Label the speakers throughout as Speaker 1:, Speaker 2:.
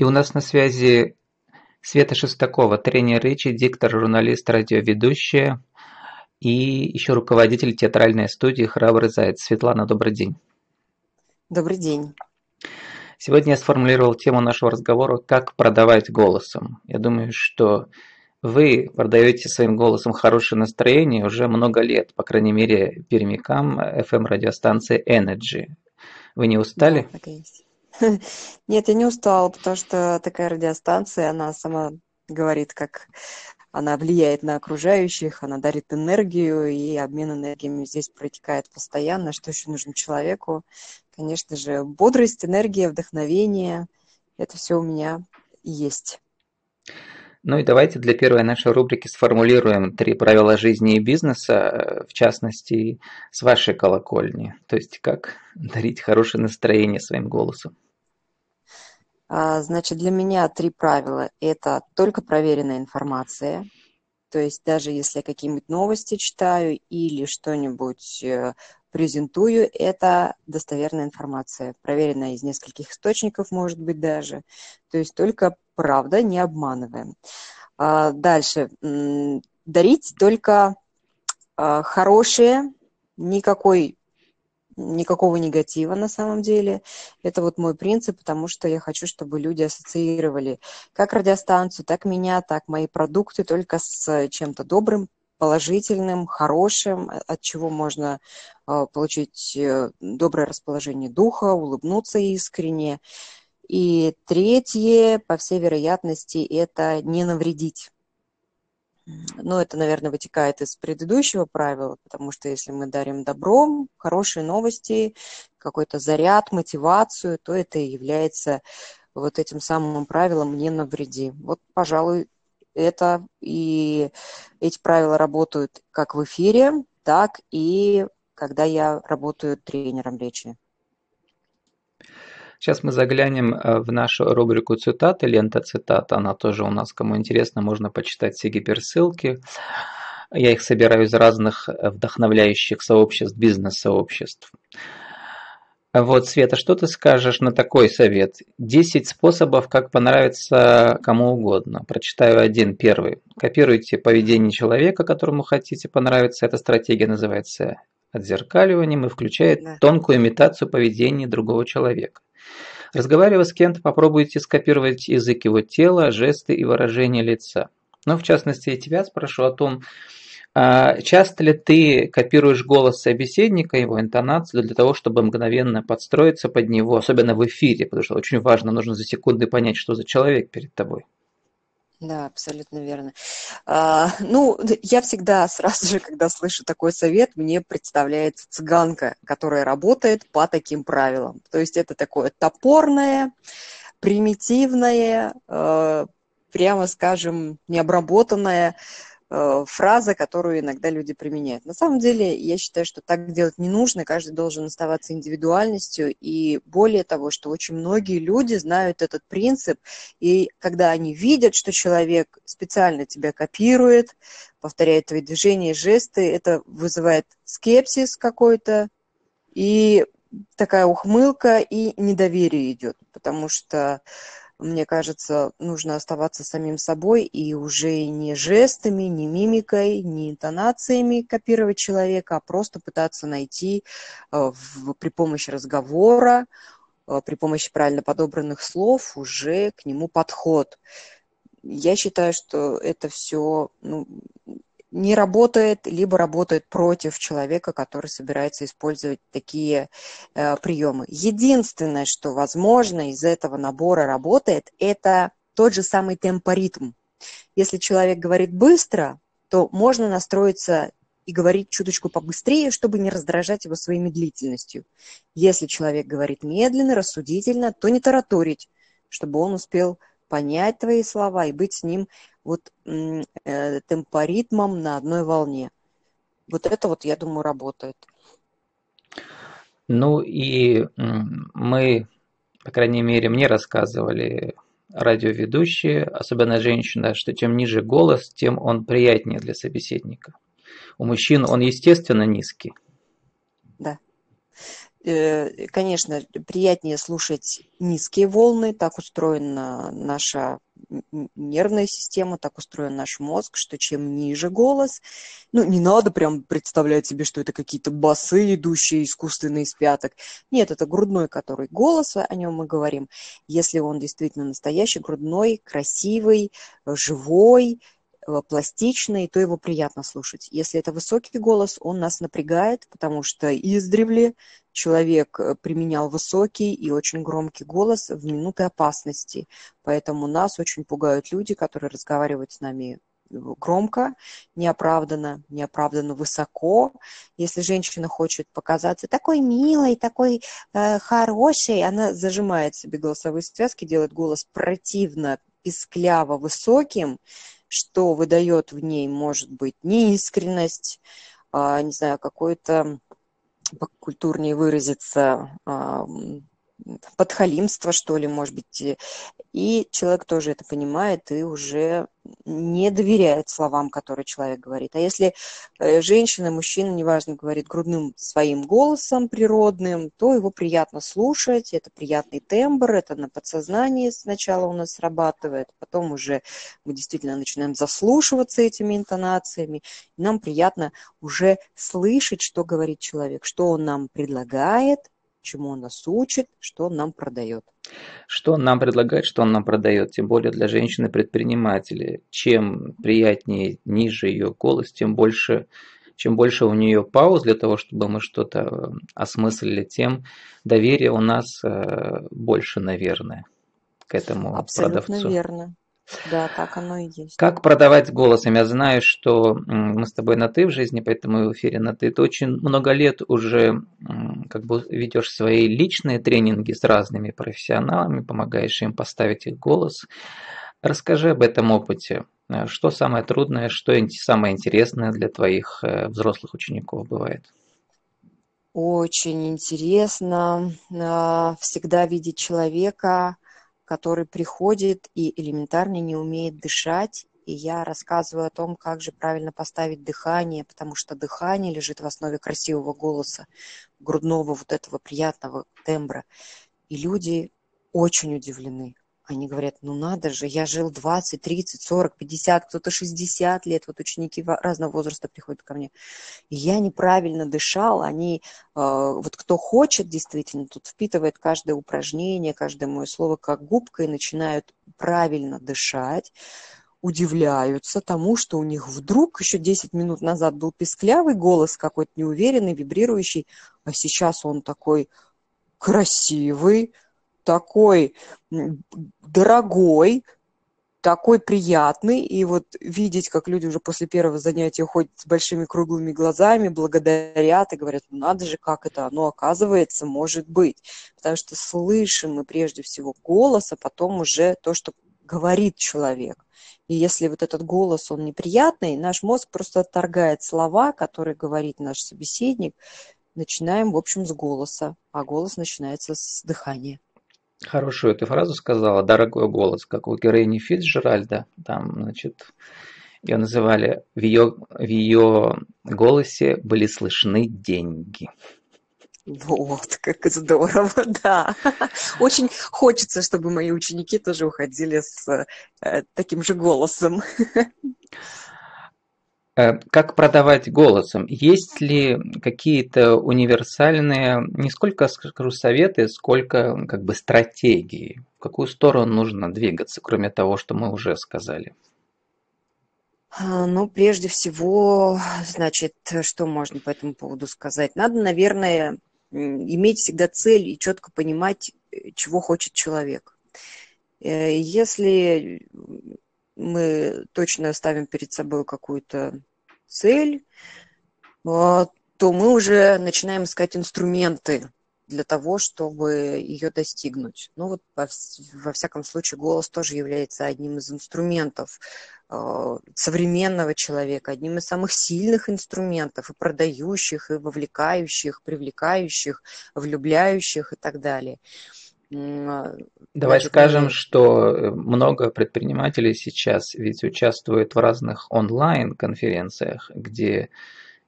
Speaker 1: И у нас на связи Света Шестакова, тренер речи, диктор, журналист, радиоведущая и еще руководитель театральной студии «Храбрый заяц». Светлана, добрый день.
Speaker 2: Добрый день.
Speaker 1: Сегодня я сформулировал тему нашего разговора «Как продавать голосом». Я думаю, что вы продаете своим голосом хорошее настроение уже много лет, по крайней мере, пермякам FM-радиостанции Energy. Вы не устали?
Speaker 2: Да, так и есть. Нет, я не устала, потому что такая радиостанция, она сама говорит, как она влияет на окружающих, она дарит энергию, и обмен энергиями здесь протекает постоянно. Что еще нужно человеку? Конечно же, бодрость, энергия, вдохновение. Это все у меня есть.
Speaker 1: Ну и давайте для первой нашей рубрики сформулируем три правила жизни и бизнеса, в частности, с вашей колокольни. То есть, как дарить хорошее настроение своим голосом.
Speaker 2: А, значит, для меня три правила. Это только проверенная информация. То есть даже если я какие-нибудь новости читаю или что-нибудь э, презентую, это достоверная информация, проверенная из нескольких источников, может быть, даже. То есть только правда, не обманываем. А, дальше. Дарить только а, хорошее, никакой никакого негатива на самом деле. Это вот мой принцип, потому что я хочу, чтобы люди ассоциировали как радиостанцию, так меня, так мои продукты только с чем-то добрым, положительным, хорошим, от чего можно э, получить э, доброе расположение духа, улыбнуться искренне. И третье, по всей вероятности, это не навредить. Ну, это, наверное, вытекает из предыдущего правила, потому что если мы дарим добром, хорошие новости, какой-то заряд, мотивацию, то это и является вот этим самым правилом «не навреди». Вот, пожалуй, это и эти правила работают как в эфире, так и когда я работаю тренером речи.
Speaker 1: Сейчас мы заглянем э, в нашу рубрику цитаты, лента цитат. Она тоже у нас, кому интересно, можно почитать все гиперссылки. Я их собираю из разных э, вдохновляющих сообществ, бизнес-сообществ. Вот, Света, что ты скажешь на такой совет? 10 способов, как понравится кому угодно. Прочитаю один, первый. Копируйте поведение человека, которому хотите понравиться. Эта стратегия называется отзеркаливанием и включает тонкую имитацию поведения другого человека. Разговаривая с кем-то, попробуйте скопировать язык его тела, жесты и выражения лица. Но в частности, я тебя спрошу о том, а часто ли ты копируешь голос собеседника, его интонацию для того, чтобы мгновенно подстроиться под него, особенно в эфире, потому что очень важно, нужно за секунды понять, что за человек перед тобой.
Speaker 2: Да, абсолютно верно. А, ну, я всегда сразу же, когда слышу такой совет, мне представляется цыганка, которая работает по таким правилам. То есть это такое топорное, примитивное, э, прямо скажем, необработанное, фраза, которую иногда люди применяют. На самом деле, я считаю, что так делать не нужно, каждый должен оставаться индивидуальностью, и более того, что очень многие люди знают этот принцип, и когда они видят, что человек специально тебя копирует, повторяет твои движения, жесты, это вызывает скепсис какой-то, и такая ухмылка, и недоверие идет, потому что мне кажется, нужно оставаться самим собой и уже не жестами, не мимикой, не интонациями копировать человека, а просто пытаться найти э, в, при помощи разговора, э, при помощи правильно подобранных слов уже к нему подход. Я считаю, что это все ну, не работает, либо работает против человека, который собирается использовать такие э, приемы. Единственное, что возможно из этого набора работает, это тот же самый темпоритм. Если человек говорит быстро, то можно настроиться и говорить чуточку побыстрее, чтобы не раздражать его своей медлительностью. Если человек говорит медленно, рассудительно, то не тараторить, чтобы он успел понять твои слова и быть с ним вот э, темпоритмом на одной волне. Вот это вот, я думаю, работает.
Speaker 1: Ну и мы, по крайней мере, мне рассказывали радиоведущие, особенно женщина, что чем ниже голос, тем он приятнее для собеседника. У мужчин он, естественно, низкий.
Speaker 2: Да. Э, конечно, приятнее слушать низкие волны, так устроена наша нервная система, так устроен наш мозг, что чем ниже голос, ну, не надо прям представлять себе, что это какие-то басы, идущие искусственные из пяток. Нет, это грудной, который голос, о нем мы говорим. Если он действительно настоящий, грудной, красивый, живой, э, пластичный, то его приятно слушать. Если это высокий голос, он нас напрягает, потому что издревле человек э, применял высокий и очень громкий голос в минуты опасности. Поэтому нас очень пугают люди, которые разговаривают с нами э, громко, неоправданно, неоправданно высоко. Если женщина хочет показаться такой милой, такой э, хорошей, она зажимает себе голосовые связки, делает голос противно, пискляво высоким, что выдает в ней, может быть, неискренность, э, не знаю, какой-то покультурнее выразиться, подхалимство, что ли, может быть. И человек тоже это понимает и уже не доверяет словам, которые человек говорит. А если э, женщина, мужчина, неважно, говорит грудным своим голосом природным, то его приятно слушать, это приятный тембр, это на подсознании сначала у нас срабатывает, потом уже мы действительно начинаем заслушиваться этими интонациями, нам приятно уже слышать, что говорит человек, что он нам предлагает, чему он нас учит, что он нам продает.
Speaker 1: Что он нам предлагает, что он нам продает, тем более для женщины-предпринимателя. Чем приятнее, ниже ее голос, тем больше, чем больше у нее пауз для того, чтобы мы что-то э, осмыслили, тем доверия у нас э, больше, наверное, к этому
Speaker 2: Абсолютно
Speaker 1: продавцу.
Speaker 2: верно. Да, так оно и есть.
Speaker 1: Как продавать голосом? Я знаю, что мы с тобой на «ты» в жизни, поэтому в эфире на «ты». Ты очень много лет уже как бы ведешь свои личные тренинги с разными профессионалами, помогаешь им поставить их голос. Расскажи об этом опыте. Что самое трудное, что самое интересное для твоих э, взрослых учеников бывает?
Speaker 2: Очень интересно а, всегда видеть человека, который приходит и элементарно не умеет дышать, и я рассказываю о том, как же правильно поставить дыхание, потому что дыхание лежит в основе красивого голоса, грудного вот этого приятного тембра. И люди очень удивлены. Они говорят, ну надо же, я жил 20, 30, 40, 50, кто-то 60 лет, вот ученики разного возраста приходят ко мне. И я неправильно дышал, они, э, вот кто хочет действительно, тут впитывает каждое упражнение, каждое мое слово как губка и начинают правильно дышать, удивляются тому, что у них вдруг еще 10 минут назад был песклявый голос какой-то неуверенный, вибрирующий, а сейчас он такой красивый, такой дорогой, такой приятный, и вот видеть, как люди уже после первого занятия ходят с большими круглыми глазами, благодарят и говорят, ну надо же, как это оно оказывается, может быть. Потому что слышим мы прежде всего голос, а потом уже то, что говорит человек. И если вот этот голос, он неприятный, наш мозг просто отторгает слова, которые говорит наш собеседник. Начинаем, в общем, с голоса, а голос начинается с дыхания.
Speaker 1: Хорошую ты фразу сказала, дорогой голос, как у героини Фицджеральда, там, значит, ее называли, в ее, в ее голосе были слышны деньги.
Speaker 2: Вот, как здорово, да. Очень хочется, чтобы мои ученики тоже уходили с э, таким же голосом.
Speaker 1: Э, как продавать голосом? Есть ли какие-то универсальные, не сколько скажу советы, сколько как бы стратегии? В какую сторону нужно двигаться, кроме того, что мы уже сказали?
Speaker 2: А, ну, прежде всего, значит, что можно по этому поводу сказать? Надо, наверное, иметь всегда цель и четко понимать, чего хочет человек. Э, если мы точно ставим перед собой какую-то цель, а, то мы уже начинаем искать инструменты для того, чтобы ее достигнуть. Ну вот во, всяком случае голос тоже является одним из инструментов э, современного человека, одним из самых сильных инструментов и продающих, и вовлекающих, привлекающих, влюбляющих и так далее.
Speaker 1: А, Давай Значит, скажем, мы... что э, много предпринимателей сейчас ведь участвуют в разных онлайн-конференциях, где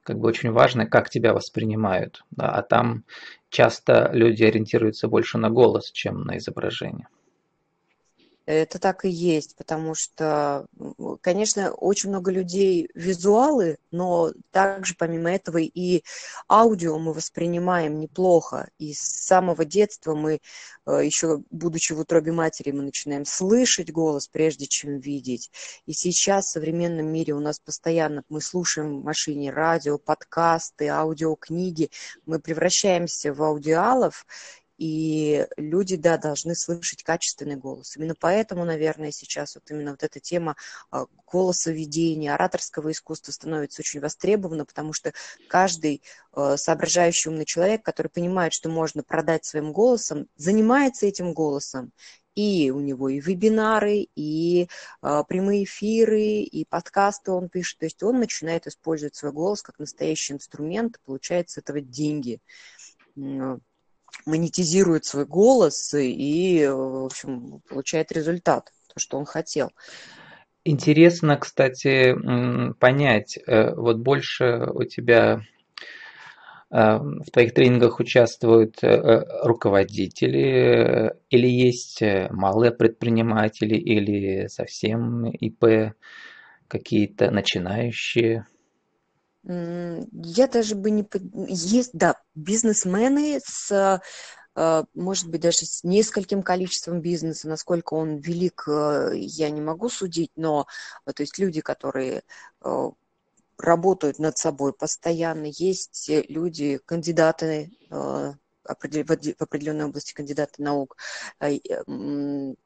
Speaker 1: как бы очень важно, как тебя воспринимают. Да, а там часто люди ориентируются больше на голос, чем на изображение.
Speaker 2: Это так и есть, потому что, конечно, очень много людей визуалы, но также помимо этого и аудио мы воспринимаем неплохо. И с самого детства мы, э, еще будучи в утробе матери, мы начинаем слышать голос, прежде чем видеть. И сейчас в современном мире у нас постоянно мы слушаем в машине радио, подкасты, аудиокниги, мы превращаемся в аудиалов, и люди, да, должны слышать качественный голос. Именно поэтому, наверное, сейчас вот именно вот эта тема а, голосоведения, ораторского искусства становится очень востребована, потому что каждый а, соображающий умный человек, который понимает, что можно продать своим голосом, занимается этим голосом, и у него и вебинары, и э, прямые эфиры, и подкасты он пишет. То есть он начинает использовать свой голос как настоящий инструмент, получает с этого деньги монетизирует свой голос и, в общем, получает результат, то, что он хотел.
Speaker 1: Интересно, кстати, понять, э, вот больше у тебя э, в твоих тренингах участвуют э, руководители или есть малые предприниматели или совсем ИП какие-то начинающие?
Speaker 2: Я даже бы не... Есть, да, бизнесмены с э, может быть, даже с нескольким количеством бизнеса, насколько он велик, э, я не могу судить, но э, то есть люди, которые работают над собой постоянно, есть люди, кандидаты в определенной области кандидаты наук. Э,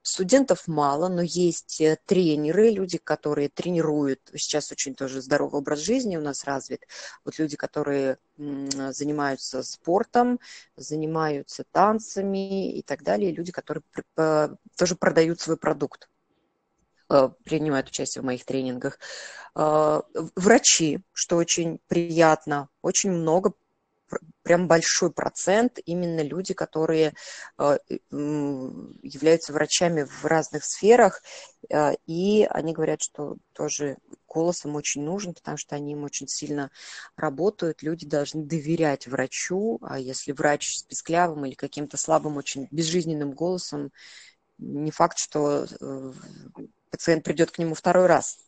Speaker 2: студентов мало, но есть э, тренеры, люди, которые тренируют. Сейчас очень тоже здоровый образ жизни у нас развит. Вот люди, которые занимаются спортом, занимаются танцами и так далее. Люди, которые тоже продают свой продукт э, принимают участие в моих тренингах. Врачи, что очень приятно, очень много прям большой процент именно люди, которые э, являются врачами в разных сферах, э, и они говорят, что тоже голос им очень нужен, потому что они им очень сильно работают. Люди должны доверять врачу, а если врач с писклявым или каким-то слабым, очень безжизненным голосом, не факт, что э, пациент придет к нему второй раз.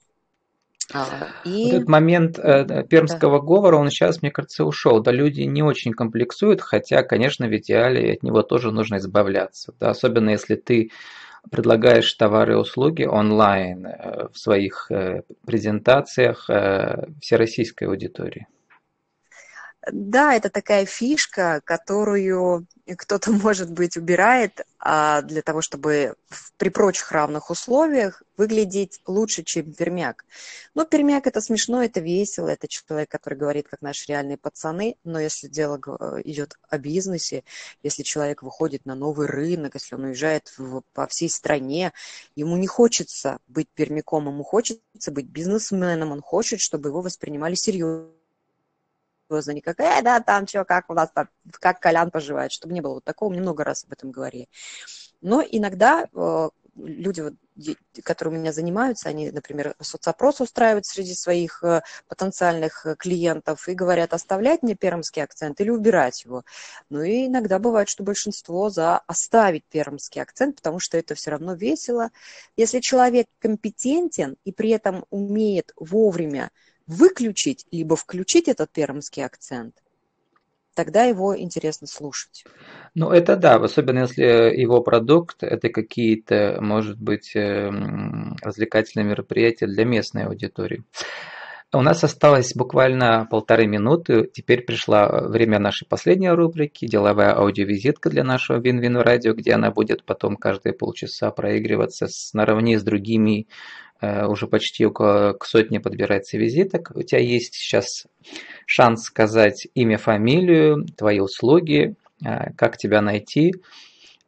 Speaker 1: И... Вот этот момент э, пермского да. говора, он сейчас, мне кажется, ушел. Да, люди не очень комплексуют, хотя, конечно, в идеале от него тоже нужно избавляться. Да, особенно если ты предлагаешь товары и услуги онлайн э, в своих э, презентациях э, всероссийской аудитории.
Speaker 2: Да, это такая фишка, которую кто-то, может быть, убирает а для того, чтобы при прочих равных условиях выглядеть лучше, чем пермяк. Но пермяк это смешно, это весело, это человек, который говорит, как наши реальные пацаны, но если дело идет о бизнесе, если человек выходит на новый рынок, если он уезжает в, по всей стране, ему не хочется быть пермяком, ему хочется быть бизнесменом, он хочет, чтобы его воспринимали серьезно серьезно, не как, э, да, там что, как у нас там, как Колян поживает, чтобы не было вот такого, мне много раз об этом говорили. Но иногда э, люди, вот, которые у меня занимаются, они, например, соцопрос устраивают среди своих э, потенциальных э, клиентов и говорят, оставлять мне пермский акцент или убирать его. Ну и иногда бывает, что большинство за оставить пермский акцент, потому что это все равно весело. Если человек компетентен и при этом умеет вовремя выключить либо включить этот пермский акцент, тогда его интересно слушать.
Speaker 1: Ну, это да, особенно если его продукт – это какие-то, может быть, эм, развлекательные мероприятия для местной аудитории. У нас осталось буквально полторы минуты. Теперь пришло время нашей последней рубрики «Деловая аудиовизитка» для нашего Вин-Вин радио, где она будет потом каждые полчаса проигрываться с, наравне с другими Э, уже почти к сотне подбирается визиток. У тебя есть сейчас шанс сказать имя, фамилию, твои услуги, э, как тебя найти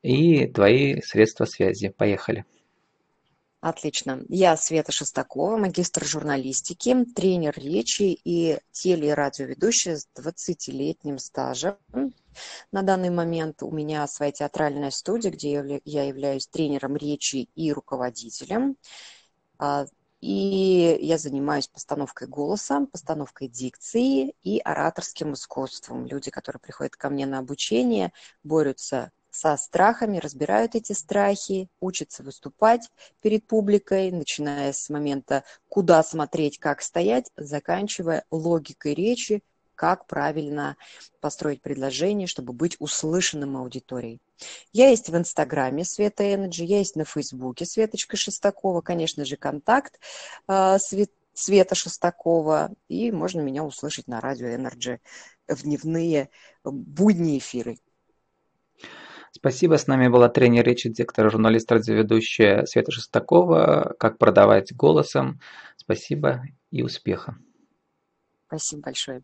Speaker 1: и твои средства связи. Поехали.
Speaker 2: Отлично. Я Света Шестакова, магистр журналистики, тренер речи и теле- и радиоведущая с 20-летним стажем. На данный момент у меня своя театральная студия, где я являюсь тренером речи и руководителем. А, И я занимаюсь постановкой голоса, постановкой дикции и ораторским искусством. Люди, которые приходят ко мне на обучение, борются со страхами, разбирают эти страхи, учатся выступать перед публикой, начиная с момента, куда смотреть, как стоять, заканчивая логикой речи, как правильно построить предложение, чтобы быть услышанным аудиторией. Я есть в Инстаграме Света Energy, я есть на Фейсбуке Светочка Шестакова, конечно же, контакт э, Света Шестакова, и можно меня услышать на радио Energy в дневные будние эфиры.
Speaker 1: Спасибо. С нами была тренер речи, диктор, журналист, радиоведущая Света Шестакова. Как продавать голосом. Спасибо и успеха.
Speaker 2: Спасибо большое.